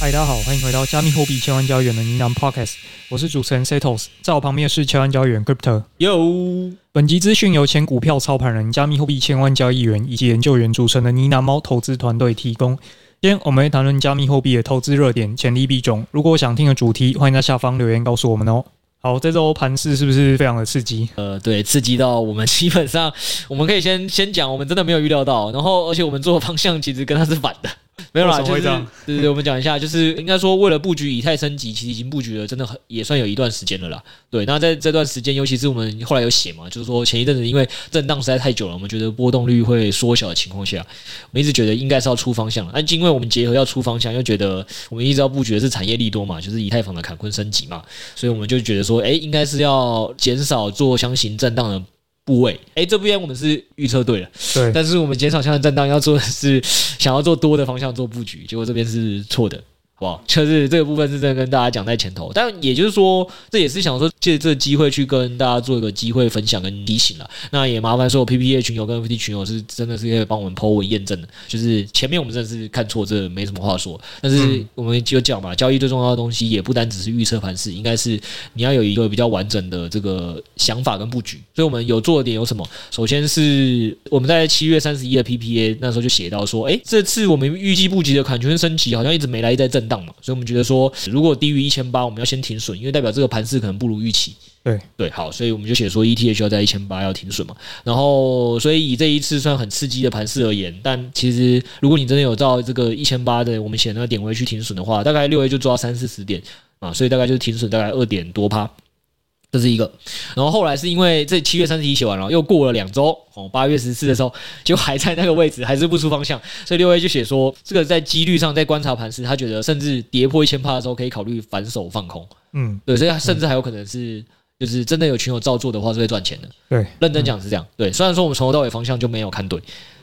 嗨，大家好，欢迎回到加密货币千万交易员的呢喃 Podcast，我是主持人 Setos，在我旁边是千万交易员 Crypto。哟，本集资讯由前股票操盘人、加密货币千万交易员以及研究员组成的呢喃猫投资团队提供。今天我们会谈论加密货币的投资热点、潜力币种。如果想听的主题，欢迎在下方留言告诉我们哦。好，这周盘势是不是非常的刺激？呃，对，刺激到我们基本上，我们可以先先讲，我们真的没有预料到，然后而且我们做的方向其实跟它是反的。没有啦，就是对对对，我们讲一下，就是应该说，为了布局以太升级，其实已经布局了，真的很也算有一段时间了啦。对，那在这段时间，尤其是我们后来有写嘛，就是说前一阵子因为震荡实在太久了，我们觉得波动率会缩小的情况下，我们一直觉得应该是要出方向。但因为我们结合要出方向，又觉得我们一直要布局的是产业利多嘛，就是以太坊的坎昆升级嘛，所以我们就觉得说，哎，应该是要减少做箱型震荡的。部位，哎，这边我们是预测对了，对，但是我们减少向的震荡要做的是想要做多的方向做布局，结果这边是错的。哇，就是这个部分是真的跟大家讲在前头，但也就是说，这也是想说借这个机会去跟大家做一个机会分享跟提醒了。那也麻烦所有，PPA 群友跟 FT 群友是真的是可以帮我们 po 文验证的，就是前面我们真的是看错，这没什么话说。但是我们就讲嘛，交易最重要的东西也不单只是预测盘势，应该是你要有一个比较完整的这个想法跟布局。所以我们有做的点有什么？首先是我们在七月三十一的 PPA 那时候就写到说，哎，这次我们预计布局的坎昆升级好像一直没来在震。嘛，所以我们觉得说，如果低于一千八，我们要先停损，因为代表这个盘势可能不如预期。对对，好，所以我们就写说，ETH 要在一千八要停损嘛。然后，所以以这一次算很刺激的盘势而言，但其实如果你真的有照这个一千八的我们写那个点位去停损的话，大概六 A 就抓三四十点啊，所以大概就是停损大概二点多趴。这是一个，然后后来是因为这七月三十一写完了，又过了两周哦，八月十四的时候就还在那个位置，还是不出方向，所以六 A 就写说，这个在几率上在观察盘时，他觉得甚至跌破一千帕的时候可以考虑反手放空，嗯，对，所以他甚至还有可能是就是真的有群友照做的话是会赚钱的，对，认真讲是这样，对，虽然说我们从头到尾方向就没有看对。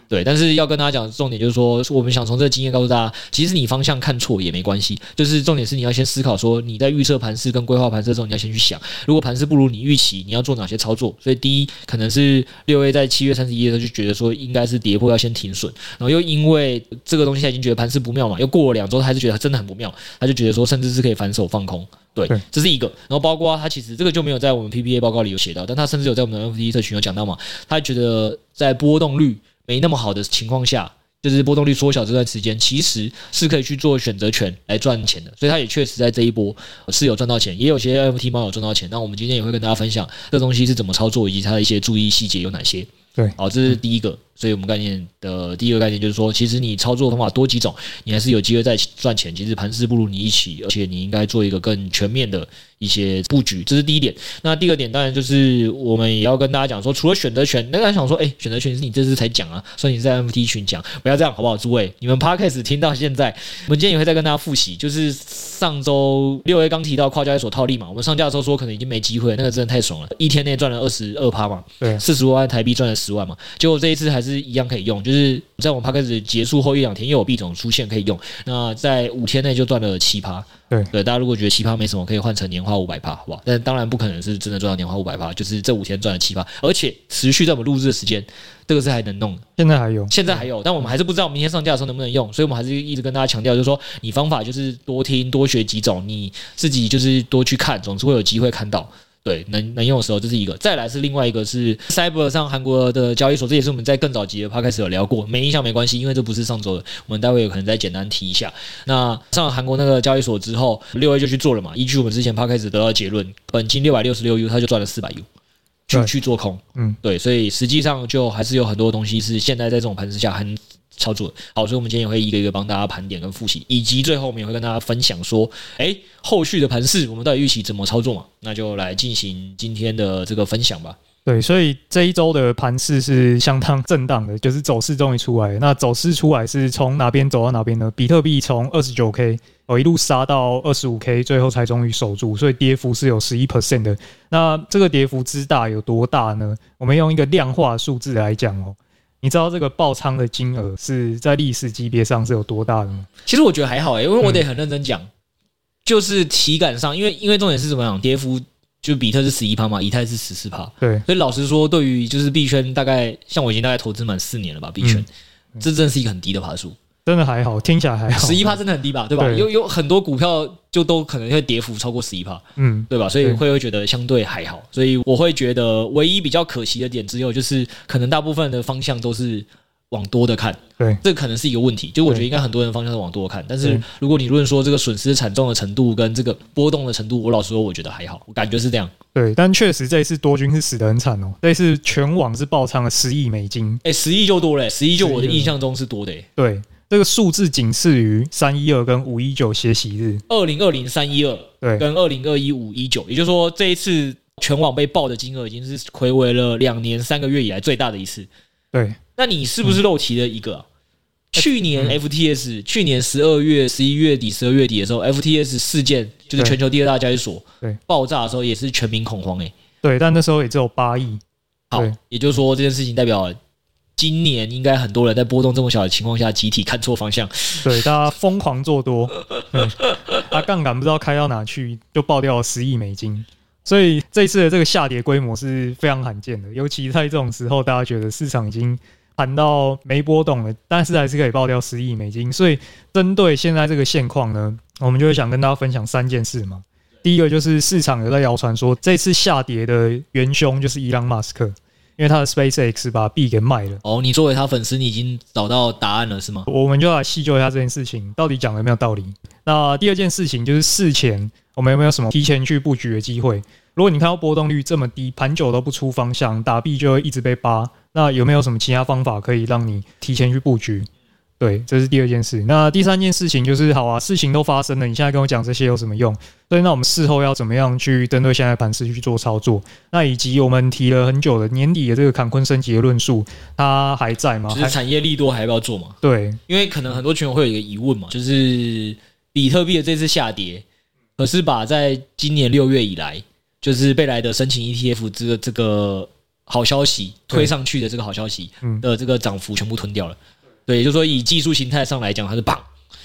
对，但是要跟大家讲的重点就是说，我们想从这个经验告诉大家，其实你方向看错也没关系，就是重点是你要先思考说，你在预测盘势跟规划盘势的时候，你要先去想，如果盘势不如你预期，你要做哪些操作。所以第一，可能是六 A 在七月三十一的时候就觉得说应该是跌破要先停损，然后又因为这个东西他已经觉得盘势不妙嘛，又过了两周他还是觉得真的很不妙，他就觉得说甚至是可以反手放空。对，这是一个。然后包括他其实这个就没有在我们 PPA 报告里有写到，但他甚至有在我们的 FT 社群有讲到嘛，他觉得在波动率。没那么好的情况下，就是波动率缩小这段时间，其实是可以去做选择权来赚钱的。所以它也确实在这一波是有赚到钱，也有些 FT 猫有赚到钱。那我们今天也会跟大家分享这东西是怎么操作，以及它的一些注意细节有哪些。对，好，这是第一个。所以我们概念的第一个概念就是说，其实你操作方法多几种，你还是有机会再赚钱。其实盘势不如你一起，而且你应该做一个更全面的一些布局，这是第一点。那第二点当然就是我们也要跟大家讲说，除了选择权，那个人想说，哎，选择权是你这次才讲啊，所以你在 MT 群讲，不要这样好不好？诸位，你们 Podcast 听到现在，我们今天也会再跟大家复习，就是上周六 A 刚提到跨交易所套利嘛，我们上架的时候说可能已经没机会，那个真的太爽了，一天内赚了二十二趴嘛，对，四十多万台币赚了十万嘛，结果这一次还是一样可以用。就是在我们 Podcast 结束后一两天，又有币种出现可以用。那在五天内就赚了七趴。对对，大家如果觉得七趴没什么，可以换成年化五百趴，好不好？但当然不可能是真的赚到年化五百趴，就是这五天赚了七趴，而且持续在我们录制的时间，这个是还能弄的。现在还有，现在还有，但我们还是不知道明天上架的时候能不能用，所以我们还是一直跟大家强调，就是说你方法就是多听多学几种，你自己就是多去看，总是会有机会看到。对，能能用的时候，这是一个。再来是另外一个是 Cyber 上韩国的交易所，这也是我们在更早集的 Podcast 有聊过，没印象没关系，因为这不是上周的，我们待会有可能再简单提一下。那上了韩国那个交易所之后，六 A 就去做了嘛，依据我们之前 Podcast 得到的结论，本金六百六十六 U，他就赚了四百 U，去去做空，嗯，对，所以实际上就还是有很多东西是现在在这种盘势下很。操作好，所以我们今天也会一个一个帮大家盘点跟复习，以及最后我们也会跟大家分享说，哎，后续的盘势我们到底预期怎么操作嘛？那就来进行今天的这个分享吧。对，所以这一周的盘势是相当震荡的，就是走势终于出来。那走势出来是从哪边走到哪边呢？比特币从二十九 K 哦一路杀到二十五 K，最后才终于守住，所以跌幅是有十一 percent 的。那这个跌幅之大有多大呢？我们用一个量化数字来讲哦。你知道这个爆仓的金额是在历史级别上是有多大的吗？其实我觉得还好诶，因为我得很认真讲，就是体感上，因为因为重点是怎么样，跌幅就比特是十一趴嘛，以太是十四趴，对，所以老实说，对于就是币圈大概像我已经大概投资满四年了吧，币圈这真是一个很低的爬数，真的还好，听起来还好。十一趴真的很低吧？对吧？对有有很多股票就都可能会跌幅超过十一趴，嗯，对吧？所以会会觉得相对还好。所以我会觉得唯一比较可惜的点只有就是，可能大部分的方向都是。往多的看，对，这可能是一个问题。就我觉得应该很多人方向是往多的看，但是如果你论说这个损失惨重的程度跟这个波动的程度，我老实说，我觉得还好，我感觉是这样。对，但确实这一次多军是死得很惨哦，这一次全网是爆仓了十亿美金，哎，十亿就多了，十亿就我的印象中是多的。对，这个数字仅次于三一二跟五一九血洗日，二零二零三一二，对，跟二零二一五一九，也就是说这一次全网被爆的金额已经是睽违了两年三个月以来最大的一次。对。那你是不是漏提了一个、啊？去年 FTS，去年十二月、十一月底、十二月底的时候，FTS 事件就是全球第二大交易所对爆炸的时候，也是全民恐慌诶、欸。对，但那时候也只有八亿。好，也就是说这件事情代表今年应该很多人在波动这么小的情况下，集体看错方向。对，大家疯狂做多，他杠杆不知道开到哪去，就爆掉了十亿美金。所以这次的这个下跌规模是非常罕见的，尤其在这种时候，大家觉得市场已经。盘到没波动了，但是还是可以爆掉十亿美金。所以针对现在这个现况呢，我们就会想跟大家分享三件事嘛。第一个就是市场有在谣传说，这次下跌的元凶就是伊朗马斯克，因为他的 SpaceX 把币给卖了。哦，你作为他粉丝，你已经找到答案了是吗？我们就来细究一下这件事情到底讲的有没有道理。那第二件事情就是事前我们有没有什么提前去布局的机会？如果你看到波动率这么低，盘久都不出方向，打币就会一直被扒。那有没有什么其他方法可以让你提前去布局？对，这是第二件事。那第三件事情就是，好啊，事情都发生了，你现在跟我讲这些有什么用？所以，那我们事后要怎么样去针对现在盘势去做操作？那以及我们提了很久的年底的这个坎昆升级的论述，它还在吗？就是产业利多还要不要做嘛？对，因为可能很多群友会有一个疑问嘛，就是比特币的这次下跌，可是把在今年六月以来。就是贝莱德申请 ETF 这个这个好消息推上去的这个好消息的这个涨幅全部吞掉了，对，也就是说以技术形态上来讲，它是棒，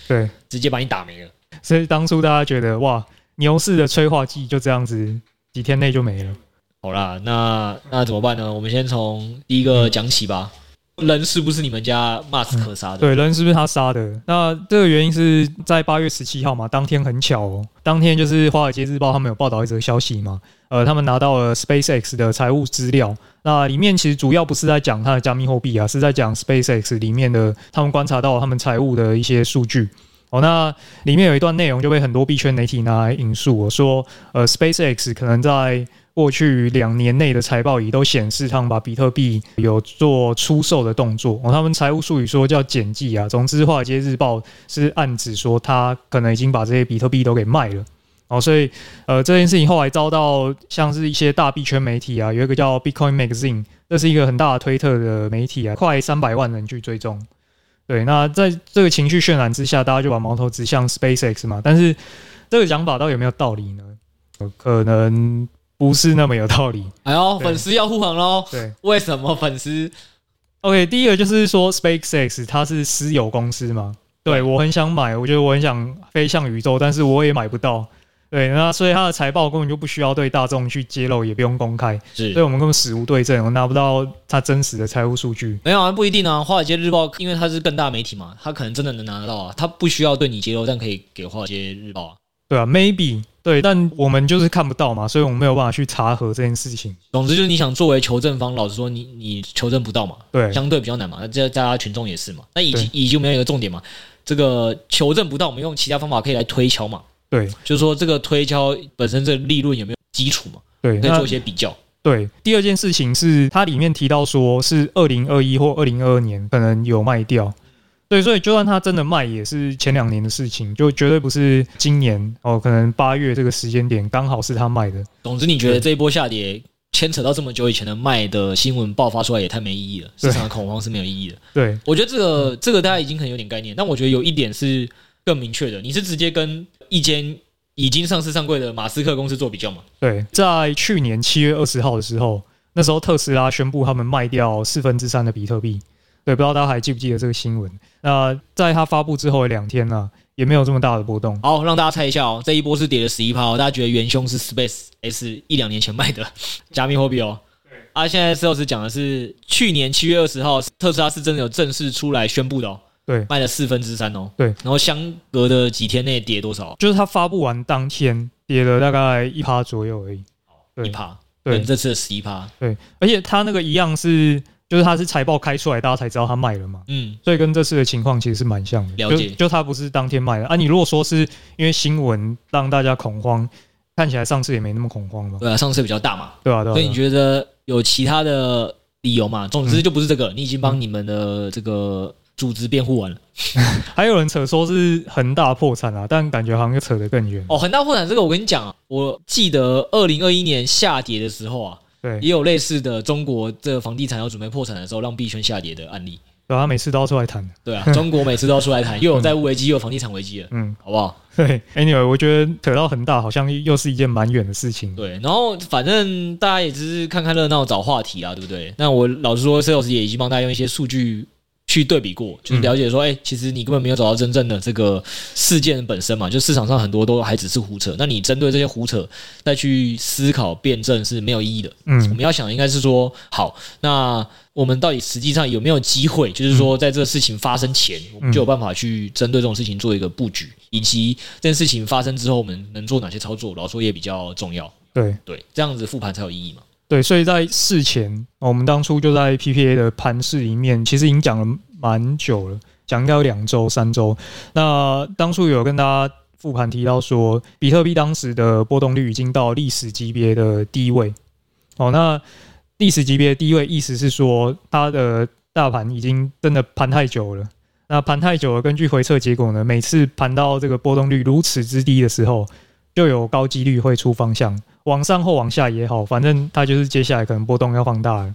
对，直接把你打没了。所以当初大家觉得哇，牛市的催化剂就这样子几天内就没了。好啦，那那怎么办呢？我们先从第一个讲起吧。人是不是你们家马斯克杀的？对，人是不是他杀的？那这个原因是在八月十七号嘛，当天很巧哦，当天就是《华尔街日报》他们有报道一则消息嘛，呃，他们拿到了 SpaceX 的财务资料，那里面其实主要不是在讲它的加密货币啊，是在讲 SpaceX 里面的他们观察到他们财务的一些数据哦。那里面有一段内容就被很多币圈媒体拿来引述，我说呃，SpaceX 可能在。过去两年内的财报也都显示，他们把比特币有做出售的动作。哦，他们财务术语说叫减记啊。总之，华尔街日报是暗指说，他可能已经把这些比特币都给卖了。哦，所以呃，这件事情后来遭到像是一些大币圈媒体啊，有一个叫 Bitcoin Magazine，这是一个很大的推特的媒体啊，快三百万人去追踪。对，那在这个情绪渲染之下，大家就把矛头指向 SpaceX 嘛。但是这个讲法到底有没有道理呢？可能。不是那么有道理。哎呦，粉丝要护航喽！对，为什么粉丝？OK，第一个就是说，SpaceX 它是私有公司嘛。对，我很想买，我觉得我很想飞向宇宙，但是我也买不到。对，那所以它的财报根本就不需要对大众去揭露，也不用公开。是，所以我们根本死无对证，我拿不到它真实的财务数据。没有啊，不一定啊。华尔街日报因为它是更大媒体嘛，它可能真的能拿得到啊。它不需要对你揭露，但可以给华尔街日报啊。对啊，maybe。对，但我们就是看不到嘛，所以我们没有办法去查核这件事情。总之就是你想作为求证方，老实说你，你你求证不到嘛，对，相对比较难嘛。那这大家群众也是嘛。那以及以及没有一个重点嘛，这个求证不到，我们用其他方法可以来推敲嘛。对，就是说这个推敲本身这个利润有没有基础嘛？对，可以做一些比较。对，第二件事情是它里面提到说是二零二一或二零二二年可能有卖掉。对，所以就算他真的卖，也是前两年的事情，就绝对不是今年哦。可能八月这个时间点刚好是他卖的。总之，你觉得这一波下跌牵扯到这么久以前的卖的新闻爆发出来，也太没意义了。市场的恐慌是没有意义的。对，我觉得这个这个大家已经可能有点概念，但我觉得有一点是更明确的，你是直接跟一间已经上市上柜的马斯克公司做比较吗？对，在去年七月二十号的时候，那时候特斯拉宣布他们卖掉四分之三的比特币。对，不知道大家还记不记得这个新闻？那在它发布之后的两天呢、啊，也没有这么大的波动。好，让大家猜一下哦，这一波是跌了十一趴哦。大家觉得元凶是 Space S 一两年前卖的加密货币哦？对。啊，现在 Sales 讲的是去年七月二十号，特斯拉是真的有正式出来宣布的哦，对，卖了四分之三哦。对，然后相隔的几天内跌多少？就是它发布完当天跌了大概一趴左右而已。对，一趴。对，这次的十一趴。对，而且它那个一样是。就是它是财报开出来，大家才知道它卖了嘛。嗯，所以跟这次的情况其实是蛮像的。了解，就就它不是当天卖的啊。你如果说是因为新闻让大家恐慌，看起来上次也没那么恐慌嘛。对啊，上次比较大嘛。对啊，对啊。所以你觉得有其他的理由嘛？总之就不是这个，你已经帮你们的这个组织辩护完了。还有人扯说是恒大破产啊，但感觉好像又扯得更远。哦，恒大破产这个，我跟你讲啊，我记得二零二一年下跌的时候啊。对，也有类似的中国这个房地产要准备破产的时候，让币圈下跌的案例。对啊，每次都要出来谈。对啊，中国每次都要出来谈，又有债务危机，又有房地产危机了。嗯，好不好？对，Anyway，我觉得扯到恒大好像又是一件蛮远的事情。对，然后反正大家也只是看看热闹，找话题啊，对不对？那我老实说，Sales 也已经帮大家用一些数据。去对比过，就是了解说，哎、欸，其实你根本没有找到真正的这个事件本身嘛，就市场上很多都还只是胡扯。那你针对这些胡扯再去思考辩证是没有意义的。嗯，我们要想的应该是说，好，那我们到底实际上有没有机会，就是说在这个事情发生前，我们就有办法去针对这种事情做一个布局，以及这件事情发生之后，我们能做哪些操作，老说也比较重要。对对，这样子复盘才有意义嘛。对，所以在事前，我们当初就在 PPA 的盘市里面，其实已经讲了蛮久了，讲应该有两周、三周。那当初有跟大家复盘提到说，比特币当时的波动率已经到历史级别的低位。哦，那历史级别的低位，意思是说它的大盘已经真的盘太久了。那盘太久了，根据回测结果呢，每次盘到这个波动率如此之低的时候，就有高几率会出方向。往上或往下也好，反正它就是接下来可能波动要放大了。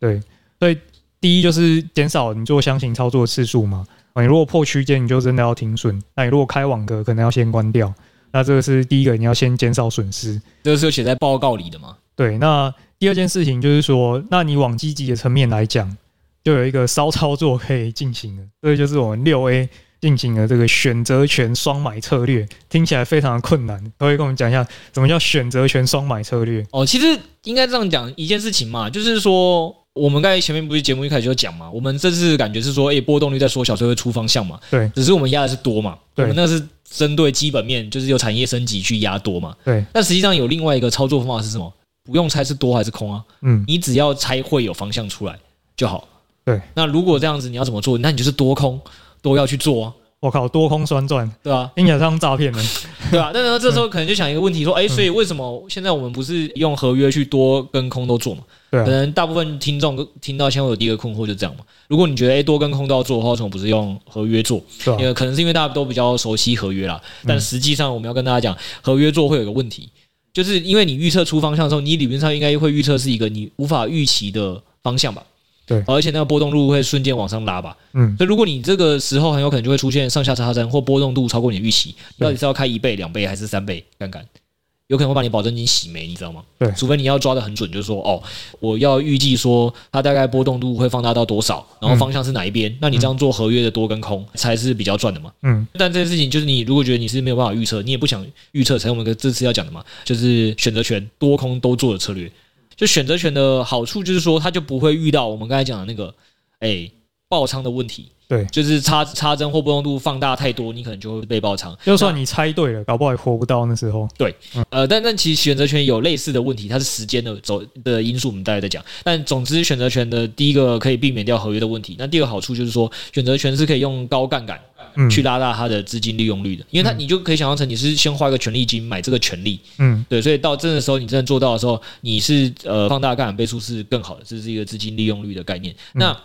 对，所以第一就是减少你做箱型操作的次数嘛。你如果破区间，你就真的要停损。那你如果开网格，可能要先关掉。那这个是第一个，你要先减少损失。这个是有写在报告里的嘛？对。那第二件事情就是说，那你往积极的层面来讲，就有一个 骚操作可以进行的。这个就是我们六 A。进行了这个选择权双买策略，听起来非常的困难。可以跟我们讲一下，什么叫选择权双买策略？哦，其实应该这样讲一件事情嘛，就是说，我们刚才前面不是节目一开始就讲嘛，我们这次感觉是说，诶，波动率在缩小，所以会出方向嘛。对，只是我们压的是多嘛。对，我们那是针对基本面，就是有产业升级去压多嘛。对，但实际上有另外一个操作方法是什么？不用猜是多还是空啊。嗯，你只要猜会有方向出来就好。对，那如果这样子，你要怎么做？那你就是多空。都要去做啊！我靠，多空双赚，对吧？听起来像诈骗呢，对吧？但是这时候可能就想一个问题，说，哎，所以为什么现在我们不是用合约去多跟空都做嘛？对，可能大部分听众听到现在有第一个困惑就这样嘛。如果你觉得哎多跟空都要做的话，为什么不是用合约做？因为可能是因为大家都比较熟悉合约啦。但实际上我们要跟大家讲，合约做会有一个问题，就是因为你预测出方向的时候，你理论上应该会预测是一个你无法预期的方向吧？对，而且那个波动度会瞬间往上拉吧？嗯，所以如果你这个时候很有可能就会出现上下差针或波动度超过你的预期，到底是要开一倍、两倍还是三倍杠杆？有可能会把你保证金洗没，你知道吗？对，除非你要抓的很准，就是说哦，我要预计说它大概波动度会放大到多少，然后方向是哪一边，那你这样做合约的多跟空才是比较赚的嘛？嗯，但这件事情就是你如果觉得你是没有办法预测，你也不想预测，才我们这次要讲的嘛，就是选择权多空都做的策略。就选择权的好处就是说，他就不会遇到我们刚才讲的那个，哎，爆仓的问题。对，就是插插针或波动度放大太多，你可能就会被爆仓。就算你猜对了，搞不好也活不到那时候。对，呃，但但其实选择权有类似的问题，它是时间的走的因素，我们大概在讲。但总之，选择权的第一个可以避免掉合约的问题。那第二个好处就是说，选择权是可以用高杠杆。去拉大它的资金利用率的，因为它你就可以想象成你是先花一个权利金买这个权利，嗯，对，所以到真的时候你真的做到的时候，你是呃放大杠杆倍数是更好的，这是一个资金利用率的概念。那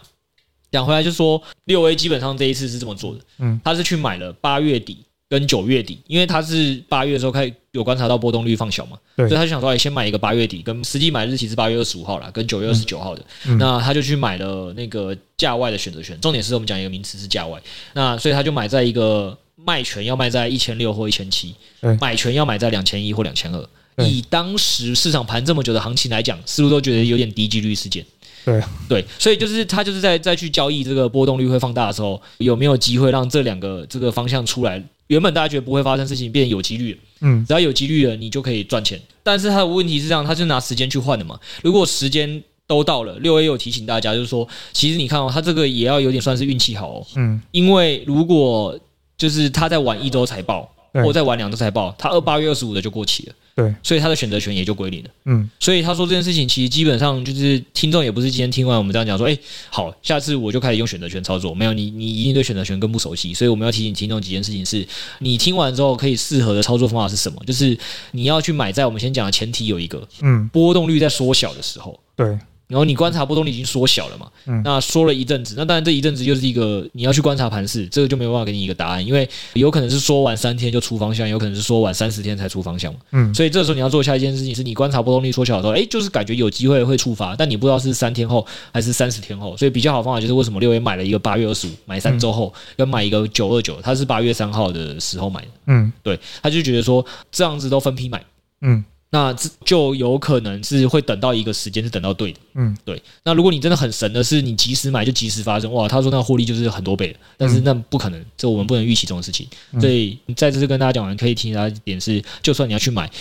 讲回来就是说，六 A 基本上这一次是这么做的，嗯，他是去买了八月底。跟九月底，因为他是八月的时候开始有观察到波动率放小嘛，对，所以他就想说，哎，先买一个八月底，跟实际买日期是八月二十五号啦，跟九月二十九号的，嗯、那他就去买了那个价外的选择权。重点是我们讲一个名词是价外，那所以他就买在一个卖权要卖在一千六或一千七，买权要买在两千一或两千二。以当时市场盘这么久的行情来讲，似乎都觉得有点低几率事件。对对，所以就是他就是在再去交易这个波动率会放大的时候，有没有机会让这两个这个方向出来？原本大家觉得不会发生事情，变有几率，嗯，只要有几率了，你就可以赚钱。但是他的问题是这样，他就拿时间去换的嘛。如果时间都到了。六 A 有提醒大家，就是说，其实你看哦，他这个也要有点算是运气好哦。嗯，因为如果就是他在晚一周才报，或再晚两周才报，他二八月二十五的就过期了。对，所以他的选择权也就归零了。嗯，所以他说这件事情其实基本上就是听众也不是今天听完我们这样讲说，哎，好，下次我就开始用选择权操作。没有你，你一定对选择权更不熟悉。所以我们要提醒听众几件事情是：你听完之后可以适合的操作方法是什么？就是你要去买在我们先讲的前提有一个，嗯，波动率在缩小的时候。对。然后你观察波动率已经缩小了嘛？嗯，那说了一阵子，那当然这一阵子又是一个你要去观察盘势，这个就没有办法给你一个答案，因为有可能是说完三天就出方向，有可能是说完三十天才出方向嘛。嗯，所以这时候你要做下一件事情是，你观察波动率缩小的时候，哎，就是感觉有机会会触发，但你不知道是三天后还是三十天后，所以比较好的方法就是为什么六月买了一个八月二十五，买三周后要买一个九二九，他是八月三号的时候买的。嗯，对，他就觉得说这样子都分批买。嗯。那这就有可能是会等到一个时间是等到对的，嗯，对。那如果你真的很神的是你及时买就及时发生，哇，他说那获利就是很多倍的，但是那不可能，这我们不能预期这种事情。所以你在这次跟大家讲完，可以提醒大家一点是，就算你要去买，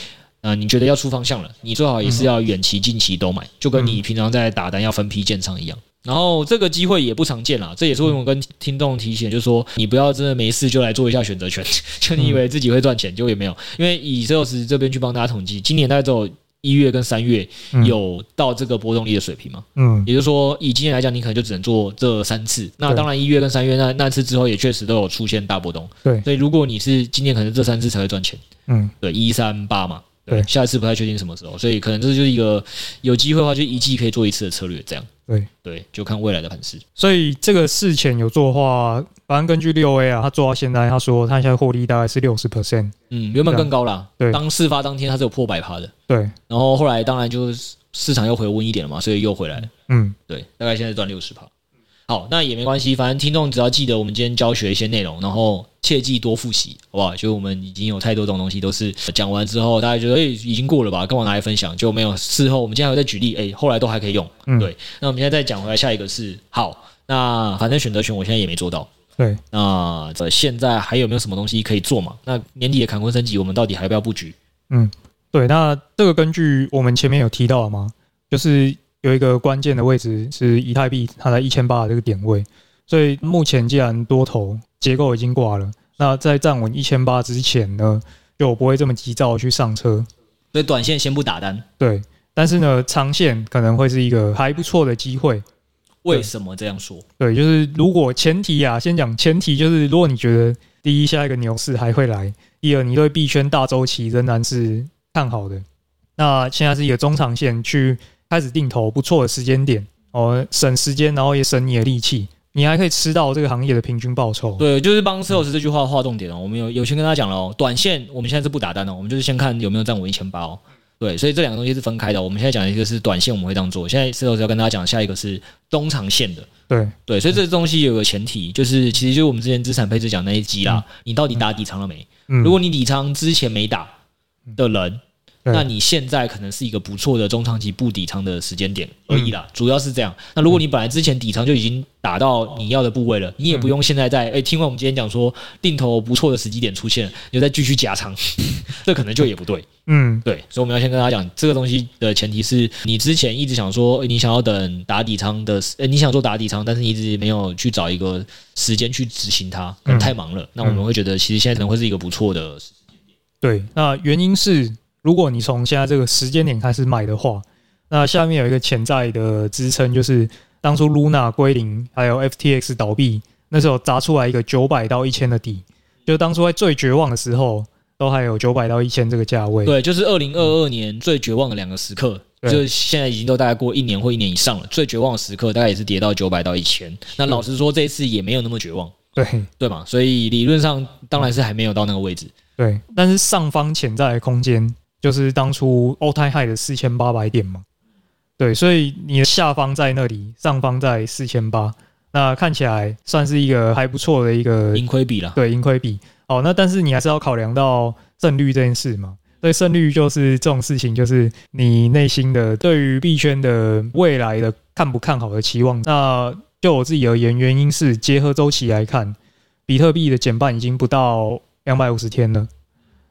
啊，你觉得要出方向了，你最好也是要远期、近期都买，就跟你平常在打单要分批建仓一样。然后这个机会也不常见啦，这也是为什么跟听众提醒，就是说你不要真的没事就来做一下选择权，就你以为自己会赚钱，结果也没有。因为以 Sales 这边去帮大家统计，今年大概只有一月跟三月有到这个波动率的水平嘛，嗯，也就是说以今年来讲，你可能就只能做这三次。那当然一月跟三月那那次之后也确实都有出现大波动，对。所以如果你是今年可能这三次才会赚钱，嗯，对，一三八嘛。对，下一次不太确定什么时候，所以可能这就是一个有机会的话，就一季可以做一次的策略，这样。对对，就看未来的盘势。所以这个事前有做的话，反正根据六 A 啊，他做到现在，他说他现在获利大概是六十 percent，嗯，原本更高啦。对，当事发当天，他是有破百趴的。对，然后后来当然就是市场又回温一点了嘛，所以又回来了。嗯，对，大概现在赚六十趴。好，那也没关系，反正听众只要记得我们今天教学一些内容，然后切记多复习，好不好？就我们已经有太多种东西都是讲完之后，大家觉得诶、欸、已经过了吧，跟我拿来分享就没有。事后我们今天还会再举例，诶、欸，后来都还可以用。嗯，对。那我们现在再讲回来，下一个是好，那反正选择权我现在也没做到。对，那现在还有没有什么东西可以做嘛？那年底的坎昆升级，我们到底还要不要布局？嗯，对。那这个根据我们前面有提到了吗？就是。有一个关键的位置是以太币，它在一千八的这个点位，所以目前既然多头结构已经挂了，那在站稳一千八之前呢，就不会这么急躁去上车。所以短线先不打单。对，但是呢，长线可能会是一个还不错的机会。为什么这样说？对，就是如果前提啊，先讲前提，就是如果你觉得第一下一个牛市还会来，第二你对币圈大周期仍然是看好的，那现在是一个中长线去。开始定投不错的时间点哦，省时间，然后也省你的力气，你还可以吃到这个行业的平均报酬。对，就是帮 Sales 这句话划重点哦。我们有有先跟他讲了哦，短线我们现在是不打单的，我们就是先看有没有站稳一千八哦。对，所以这两个东西是分开的。我们现在讲的一个是短线，我们会这样做。现在 Sales 要跟大家讲下一个是中长线的。对对，所以这东西有个前提，就是其实就是我们之前资产配置讲那一集啦，你到底打底仓了没？如果你底仓之前没打的人。那你现在可能是一个不错的中长期布底仓的时间点而已啦，主要是这样。那如果你本来之前底仓就已经打到你要的部位了，你也不用现在在诶，听完我们今天讲说定投不错的时机点出现，你就再继续加仓，这可能就也不对。嗯，对，所以我们要先跟大家讲这个东西的前提是你之前一直想说你想要等打底仓的，诶，你想做打底仓，但是你一直没有去找一个时间去执行它，可能太忙了。那我们会觉得其实现在可能会是一个不错的时间点。对，那原因是。如果你从现在这个时间点开始买的话，那下面有一个潜在的支撑，就是当初 Luna 归零，还有 FTX 倒闭，那时候砸出来一个九百到一千的底，就当初在最绝望的时候，都还有九百到一千这个价位。对，就是二零二二年最绝望的两个时刻，就是现在已经都大概过一年或一年以上了。最绝望的时刻大概也是跌到九百到一千。那老实说，这一次也没有那么绝望，对对嘛？所以理论上当然是还没有到那个位置。对，但是上方潜在的空间。就是当初 all time high 的四千八百点嘛，对，所以你的下方在那里，上方在四千八，那看起来算是一个还不错的一个盈亏比了。对，盈亏比。好，那但是你还是要考量到胜率这件事嘛。所以胜率就是这种事情，就是你内心的对于币圈的未来的看不看好的期望。那就我自己而言，原因是结合周期来看，比特币的减半已经不到两百五十天了。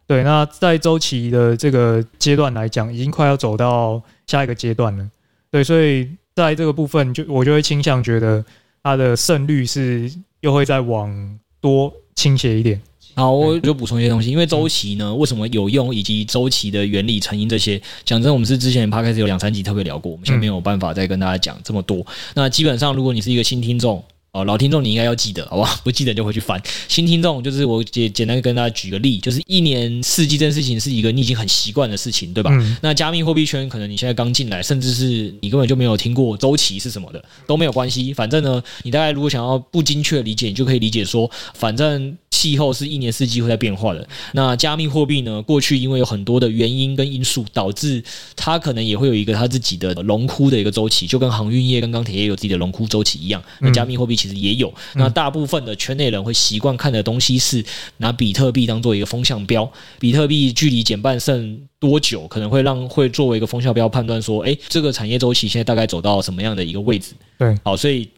对，那在周期的这个阶段来讲，已经快要走到下一个阶段了。对，所以在这个部分就我就会倾向觉得它的胜率是又会再往多倾斜一点。好，我就补充一些东西，因为周期呢，为什么有用，以及周期的原理、成因这些，讲真，我们是之前 Podcast 有两三集特别聊过，我们现在没有办法再跟大家讲这么多。那基本上，如果你是一个新听众。哦，老听众你应该要记得，好不好？不记得就回去翻。新听众就是我简简单跟大家举个例，就是一年四季这件事情是一个你已经很习惯的事情，对吧？嗯、那加密货币圈可能你现在刚进来，甚至是你根本就没有听过周期是什么的，都没有关系。反正呢，你大概如果想要不精确的理解，你就可以理解说，反正气候是一年四季会在变化的。那加密货币呢，过去因为有很多的原因跟因素，导致它可能也会有一个它自己的龙窟的一个周期，就跟航运业跟钢铁业有自己的龙窟周期一样。那加密货币其实也有，那大部分的圈内人会习惯看的东西是拿比特币当做一个风向标，比特币距离减半剩多久，可能会让会作为一个风向标判断说，哎，这个产业周期现在大概走到什么样的一个位置？对，好，所以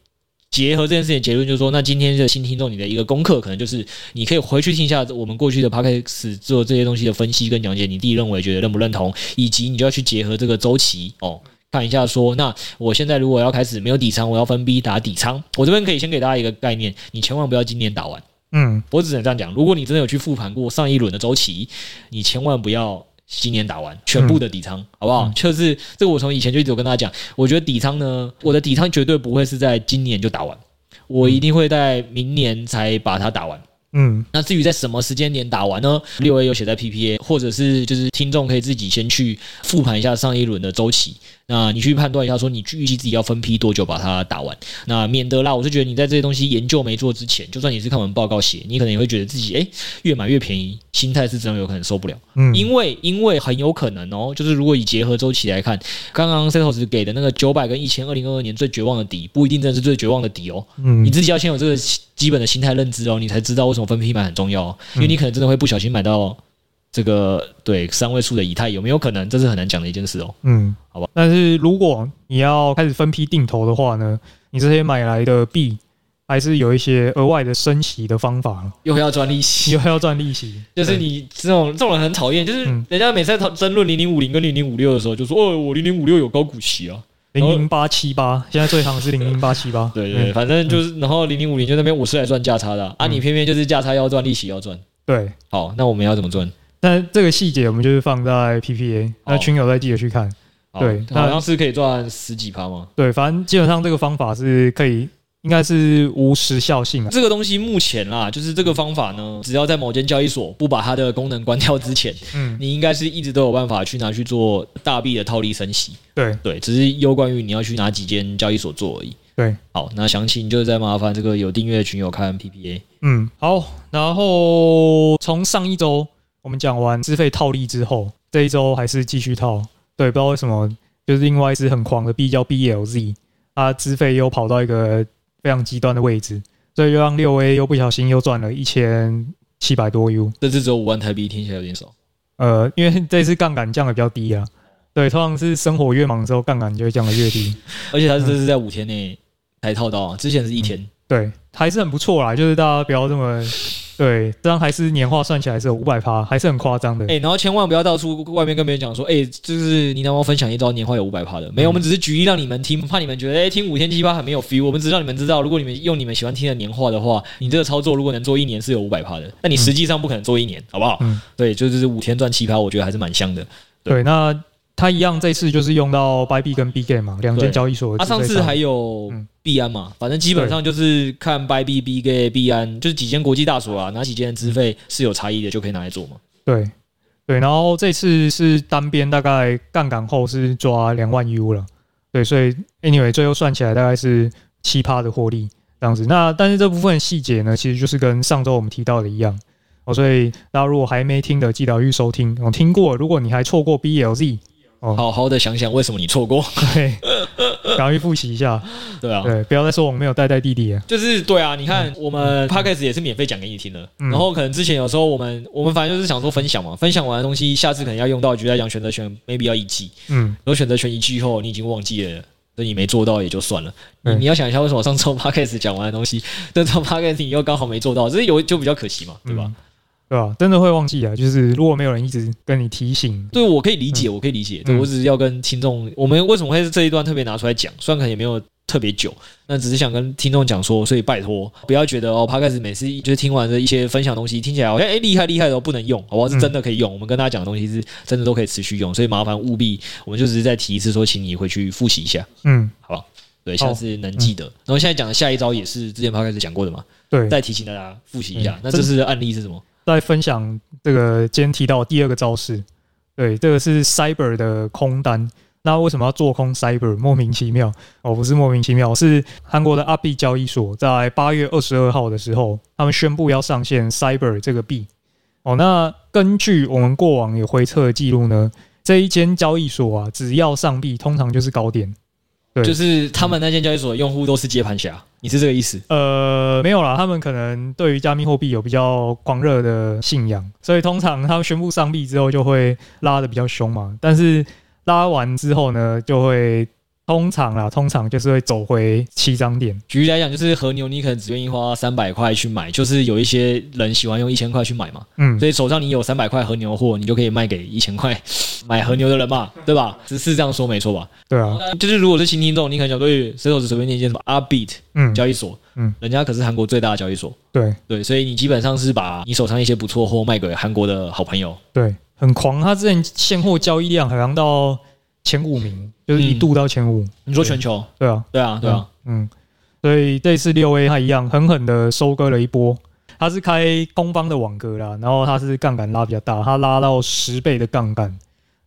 结合这件事情结论就是说，那今天的新听众你的一个功课，可能就是你可以回去听一下我们过去的 Podcast 做这些东西的分析跟讲解，你自己认为觉得认不认同，以及你就要去结合这个周期哦。看一下，说那我现在如果要开始没有底仓，我要分批打底仓。我这边可以先给大家一个概念，你千万不要今年打完。嗯，我只能这样讲。如果你真的有去复盘过上一轮的周期，你千万不要今年打完全部的底仓，好不好？就是这个，我从以前就一直有跟大家讲，我觉得底仓呢，我的底仓绝对不会是在今年就打完，我一定会在明年才把它打完。嗯，那至于在什么时间点打完呢？六 A 有写在 PPA，或者是就是听众可以自己先去复盘一下上一轮的周期。那你去判断一下，说你预计自己要分批多久把它打完，那免得啦。我是觉得你在这些东西研究没做之前，就算你是看完报告写，你可能也会觉得自己诶、欸、越买越便宜，心态是真的有可能受不了。嗯，因为因为很有可能哦，就是如果以结合周期来看，刚刚 Setos 给的那个九百跟一千二零二二年最绝望的底，不一定真的是最绝望的底哦。嗯，你自己要先有这个基本的心态认知哦，你才知道为什么分批买很重要哦。因为你可能真的会不小心买到。这个对三位数的以太有没有可能？这是很难讲的一件事哦。嗯，好吧。但是如果你要开始分批定投的话呢，你这些买来的币还是有一些额外的升息的方法，又要赚利息，又要赚利息。就是你这种这种人很讨厌，就是人家每次在讨争论零零五零跟零零五六的时候，就说哦，我零零五六有高股息啊，零零八七八，现在最行的是零零八七八。对对，反正就是，然后零零五零就那边我是来赚价差的啊，你偏偏就是价差要赚，利息要赚。对，好，那我们要怎么赚？但这个细节我们就是放在 PPA，那群友再记得去看。对，好像是可以赚十几趴吗？对，反正基本上这个方法是可以，应该是无时效性啊。这个东西目前啦，就是这个方法呢，只要在某间交易所不把它的功能关掉之前，嗯，你应该是一直都有办法去拿去做大币的套利升息。对对，只是攸关于你要去哪几间交易所做而已。对，好，那详情就再麻烦这个有订阅的群友看 PPA。嗯，好，然后从上一周。我们讲完资费套利之后，这一周还是继续套。对，不知道为什么，就是另外一只很狂的币叫 BLZ，它资费又跑到一个非常极端的位置，所以就让六 A 又不小心又赚了一千七百多 U。这次只有五万台币，听起来有点少。呃，因为这次杠杆降的比较低啊。对，通常是生活越忙的时候，杠杆就会降的越低。而且它这是在五天内才套到，啊，之前是一天。嗯、对，还是很不错啦。就是大家不要这么。对，这样还是年化算起来是有五百趴，还是很夸张的。哎、欸，然后千万不要到处外面跟别人讲说，哎、欸，就是你能不能分享一招年化有五百趴的？没有，我们只是举例让你们听，怕你们觉得哎、欸，听五天七趴很没有 feel。我们只让你们知道，如果你们用你们喜欢听的年化的话，你这个操作如果能做一年是有五百趴的，那你实际上不可能做一年，好不好？嗯，对，就是五天赚七趴，我觉得还是蛮香的。对，对那。他一样，这次就是用到 Bybit 跟 Bitget 嘛，两间交易所。他、啊、上次还有币安嘛，反正基本上就是看 Bybit、Bitget、币安，就是几间国际大所啊，哪几间资费是有差异的，就可以拿来做嘛。对对，然后这次是单边，大概杠杆后是抓两万 U 了。对，所以 Anyway 最后算起来大概是七趴的获利这样子。那但是这部分细节呢，其实就是跟上周我们提到的一样哦。所以大家如果还没听的，记得要去收听。我听过，如果你还错过 BLZ。哦，好好的想想为什么你错过，对，赶快复习一下，对啊，对，不要再说我们没有带带弟弟了，就是对啊，你看我们 Podcast 也是免费讲给你听的，嗯、然后可能之前有时候我们我们反正就是想说分享嘛，分享完的东西下次可能要用到，就在讲选择权 maybe 要一记，嗯，然后选择权一记后你已经忘记了，所以你没做到也就算了，你你要想一下为什么我上周 Podcast 讲完的东西，这周 Podcast 你又刚好没做到，这是有就比较可惜嘛，对吧？对吧？真的会忘记啊，就是如果没有人一直跟你提醒，对，我可以理解，我可以理解。对，我只是要跟听众，我们为什么会是这一段特别拿出来讲？虽然可能也没有特别久，那只是想跟听众讲说，所以拜托不要觉得哦，Podcast 每次就是听完的一些分享东西，听起来好像哎厉害厉害的都不能用，好不好？是真的可以用。我们跟大家讲的东西是真的都可以持续用，所以麻烦务必，我们就只是再提一次，说请你回去复习一下，嗯，好吧？对，下次能记得。然后现在讲的下一招也是之前 Podcast 讲过的嘛？对，再提醒大家复习一下。那这次的案例是什么？再分享这个今天提到第二个招式，对，这个是 Cyber 的空单。那为什么要做空 Cyber？莫名其妙哦，不是莫名其妙，是韩国的阿币交易所，在八月二十二号的时候，他们宣布要上线 Cyber 这个币。哦，那根据我们过往有回测的记录呢，这一间交易所啊，只要上币，通常就是高点。对，就是他们那间交易所的用户都是接盘侠，你是这个意思？呃，没有啦，他们可能对于加密货币有比较狂热的信仰，所以通常他们宣布上币之后就会拉的比较凶嘛。但是拉完之后呢，就会。通常啦，通常就是会走回起涨点。举例来讲，就是和牛，你可能只愿意花三百块去买，就是有一些人喜欢用一千块去买嘛。嗯，所以手上你有三百块和牛货，你就可以卖给一千块 买和牛的人嘛，对吧？只是这样说没错吧？对啊，就是如果是新听众，你可能想对，随手只随便念一件什么 Upbeat 嗯交易所，嗯，人家可是韩国最大的交易所。对对，所以你基本上是把你手上一些不错货卖给韩国的好朋友。对，很狂，他之前现货交易量好像到。前五名就是一度到前五，嗯，你说全球？对。啊，对啊，对啊，嗯，所以这次六 A 它一样狠狠的收割了一波，它是开空方的网格啦，然后它是杠杆拉比较大，它拉到十倍的杠杆。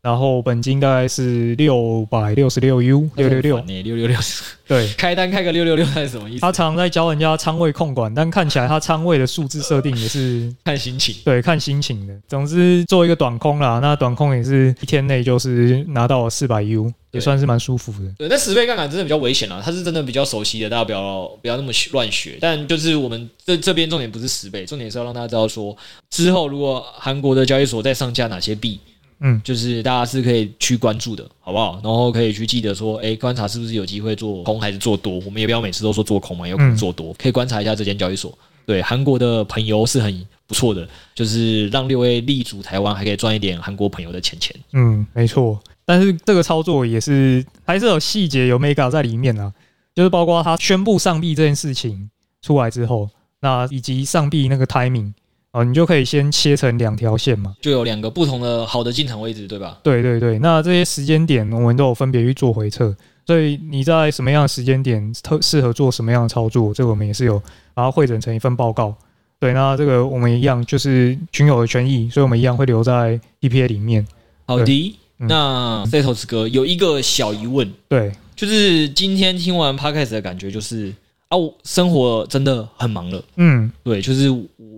然后本金大概是六百六十六 U 六六六，六六六，对，开单开个六六六，是什么意思？他常在教人家仓位控管，但看起来他仓位的数字设定也是 看心情，对，看心情的。总之做一个短空啦，那短空也是一天内就是拿到四百 U，也算是蛮舒服的。对，那十倍杠杆真的比较危险啦，他是真的比较熟悉的，大家不要不要那么乱学。但就是我们这这边重点不是十倍，重点是要让大家知道说，之后如果韩国的交易所再上架哪些币。嗯，就是大家是可以去关注的，好不好？然后可以去记得说，哎，观察是不是有机会做空还是做多。我们也不要每次都说做空嘛，有可能做多，可以观察一下这间交易所。对，韩国的朋友是很不错的，就是让六 A 立足台湾，还可以赚一点韩国朋友的钱钱。嗯，没错。但是这个操作也是还是有细节有 mega 在里面啊，就是包括他宣布上币这件事情出来之后，那以及上币那个 timing。哦，你就可以先切成两条线嘛，就有两个不同的好的进场位置，对吧？对对对，那这些时间点我们都有分别去做回测，所以你在什么样的时间点特适合做什么样的操作，这个我们也是有把它汇整成一份报告。对，那这个我们一样就是群友的权益，所以我们一样会留在 EPA 里面。好的，嗯、那 Setos 哥有一个小疑问，对，就是今天听完 Podcast 的感觉就是。啊，我生活真的很忙了。嗯，对，就是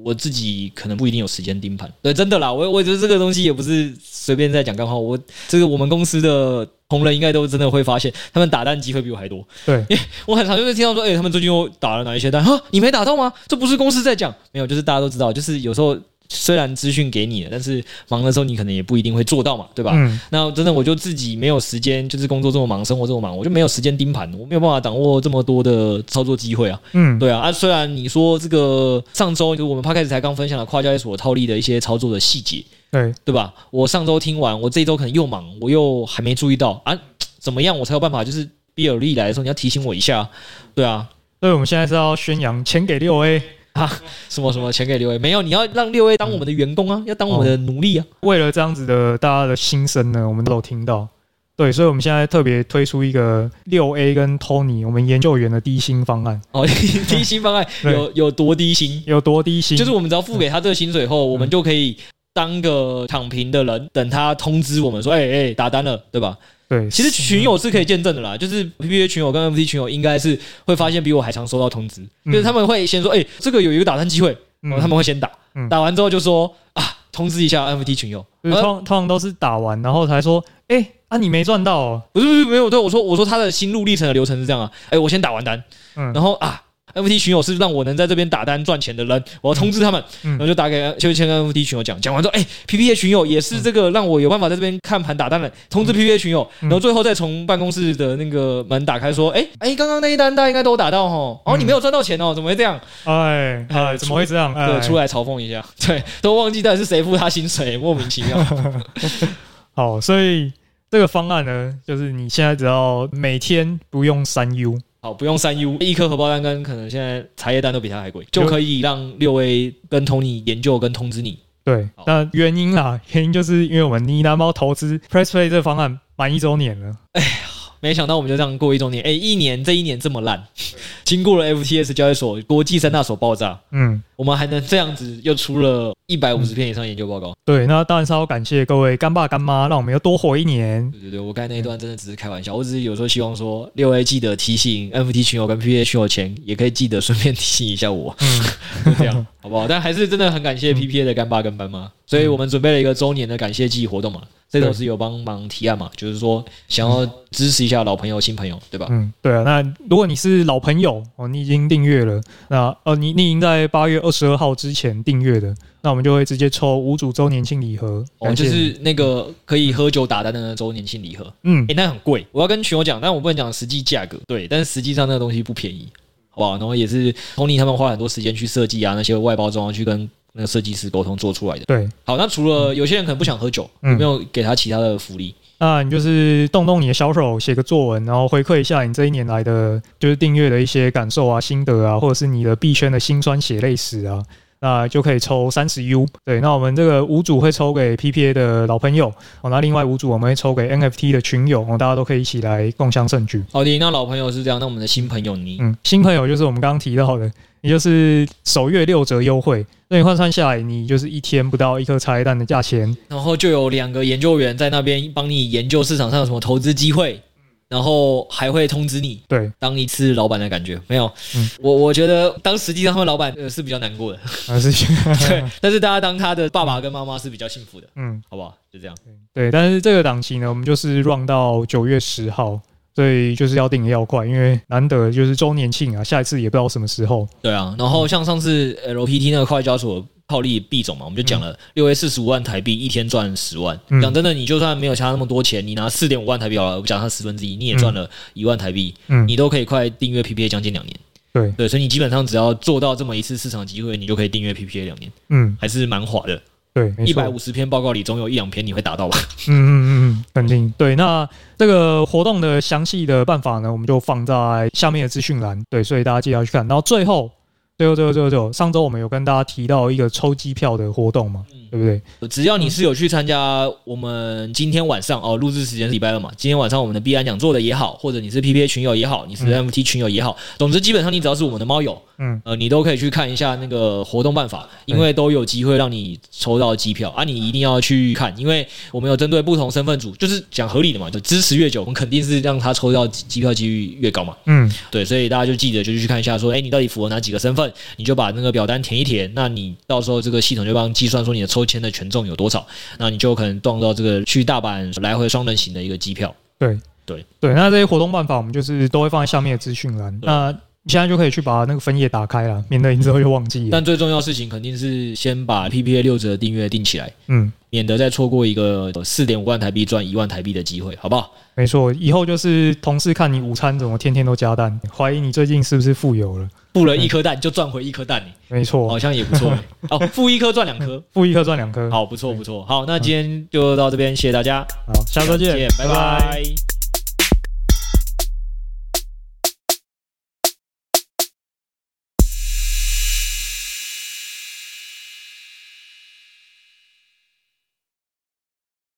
我自己可能不一定有时间盯盘。对，真的啦，我我觉得这个东西也不是随便在讲干话。我这个我们公司的同仁应该都真的会发现，他们打蛋机会比我还多。对，因为我很常就是听到说，哎、欸，他们最近又打了哪一些蛋？哈，你没打到吗？这不是公司在讲，没有，就是大家都知道，就是有时候。虽然资讯给你了，但是忙的时候你可能也不一定会做到嘛，对吧？嗯。那真的我就自己没有时间，就是工作这么忙，生活这么忙，我就没有时间盯盘，我没有办法掌握这么多的操作机会啊。嗯，对啊。啊，虽然你说这个上周就我们 Podcast 才刚分享了跨交易所套利的一些操作的细节，对对吧？我上周听完，我这一周可能又忙，我又还没注意到啊，怎么样我才有办法？就是比尔利来的时候，你要提醒我一下，对啊。所以我们现在是要宣扬钱给六 A。啊，什么什么钱给六 A 没有？你要让六 A 当我们的员工啊，要当我们的奴隶啊。为了这样子的大家的心声呢，我们都有听到。对，所以我们现在特别推出一个六 A 跟 Tony 我们研究员的低薪方案。哦，低薪方案 有有多低薪？有多低薪？就是我们只要付给他这个薪水后，我们就可以当个躺平的人，等他通知我们说，哎哎，打单了，对吧？对，其实群友是可以见证的啦，就是 PPA 群友跟 FT 群友应该是会发现比我还常收到通知，嗯、就是他们会先说，哎、欸，这个有一个打单机会，然后他们会先打，嗯、打完之后就说啊，通知一下 FT 群友，通通常都是打完然后才说，哎、欸，啊你没赚到、哦，不是不是没有，对，我说我说他的心路历程的流程是这样啊，哎、欸，我先打完单，嗯、然后啊 NFT 群友是让我能在这边打单赚钱的人，我要通知他们，嗯、然后就打给就先跟 NFT 群友讲，讲完之后，哎，PPA 群友也是这个让我有办法在这边看盘打单的，通知 PPA 群友，嗯、然后最后再从办公室的那个门打开说，哎哎，刚刚那一单大家应该都打到哦，哦，你没有赚到钱哦，怎么会这样？哎哎，怎么会这样？对，出来嘲讽一下，对，都忘记到底是谁付他薪水，莫名其妙。好，所以这个方案呢，就是你现在只要每天不用三 U。好，不用三 U，一颗荷包蛋跟可能现在茶叶蛋都比它还贵，就可以让六 A 跟 Tony 研究跟通知你。对，那原因啦，原因就是因为我们妮娜猫投资 PressPlay 这个方案满一周年了。哎呀，没想到我们就这样过一周年，哎，一年这一年这么烂，经过了 FTS 交易所国际三大所爆炸，嗯，我们还能这样子又出了。一百五十篇以上研究报告，对，那当然是要感谢各位干爸干妈，让我们又多活一年。对对对，我刚才那一段真的只是开玩笑，我只是有时候希望说六 A 记得提醒 NFT 群友跟 PPA 群友前，也可以记得顺便提醒一下我，嗯，就这样好不好？但还是真的很感谢 PPA 的干爸跟干妈，所以我们准备了一个周年的感谢季活动嘛，这种是有帮忙提案嘛，就是说想要支持一下老朋友、新朋友，对吧？嗯，对啊。那如果你是老朋友哦，你已经订阅了，那呃，你你已经在八月二十二号之前订阅的。那我们就会直接抽五组周年庆礼盒，哦，就是那个可以喝酒打单的周年庆礼盒。嗯，诶、欸，那很贵，我要跟群友讲，但我不能讲实际价格。对，但是实际上那个东西不便宜，好不好？然后也是 Tony 他们花很多时间去设计啊，那些外包装去跟那个设计师沟通做出来的。对，好，那除了有些人可能不想喝酒，有没有给他其他的福利？那你就是动动你的小手，写个作文，然后回馈一下你这一年来的就是订阅的一些感受啊、心得啊，或者是你的币圈的辛酸血泪史啊。那就可以抽三十 U，对，那我们这个五组会抽给 PPA 的老朋友，哦，那另外五组我们会抽给 NFT 的群友，哦，大家都可以一起来共享盛举。好的，那老朋友是这样，那我们的新朋友你，嗯，新朋友就是我们刚刚提到的，也就是首月六折优惠，那你换算下来，你就是一天不到一颗茶叶蛋的价钱，然后就有两个研究员在那边帮你研究市场上有什么投资机会。然后还会通知你，对，当一次老板的感觉没有，嗯，我我觉得当实际上他们老板呃是比较难过的，还是。对，但是大家当他的爸爸跟妈妈是比较幸福的，嗯，好不好？就这样，对，但是这个档期呢，我们就是 run 到九月十号，所以就是要订的要快，因为难得就是周年庆啊，下一次也不知道什么时候，对啊，然后像上次 LPT 那个快交所。套利币种嘛，我们就讲了六 A 四十五万台币，一天赚十万。讲真的，你就算没有差那么多钱，你拿四点五万台币好了，我讲它十分之一，你也赚了一万台币。嗯，你都可以快订阅 PPA 将近两年。对对，所以你基本上只要做到这么一次市场机会，你就可以订阅 PPA 两年。嗯，还是蛮划的。对，一百五十篇报告里总有一两篇你会达到吧？嗯嗯嗯嗯，肯定。对，那这个活动的详细的办法呢，我们就放在下面的资讯栏。对，所以大家记得要去看。然后最后。最后，最后，最后，最后，上周我们有跟大家提到一个抽机票的活动嘛，嗯、对不对？只要你是有去参加我们今天晚上哦，录制时间是礼拜二嘛，今天晚上我们的 B 安讲座的也好，或者你是 PPA 群友也好，你是 NFT 群友也好，总之基本上你只要是我们的猫友。嗯，呃，你都可以去看一下那个活动办法，因为都有机会让你抽到机票啊，你一定要去看，因为我们有针对不同身份组，就是讲合理的嘛，就支持越久，我们肯定是让他抽到机票几率越高嘛。嗯，对，所以大家就记得就去看一下，说，哎，你到底符合哪几个身份，你就把那个表单填一填，那你到时候这个系统就帮计算说你的抽签的权重有多少，那你就可能撞到这个去大阪来回双人行的一个机票。对对对，那这些活动办法我们就是都会放在下面的资讯栏。那你现在就可以去把那个分页打开了，免得你之后又忘记了。但最重要的事情肯定是先把 PPA 六折订阅订起来，嗯，免得再错过一个四点五万台币赚一万台币的机会，好不好？没错，以后就是同事看你午餐怎么天天都加蛋，怀疑你最近是不是富有了？付了一颗蛋就赚回一颗蛋，没错，好像也不错。哦，付一颗赚两颗，付一颗赚两颗，好，不错不错。好，那今天就到这边，谢谢大家。好，下周见，拜拜。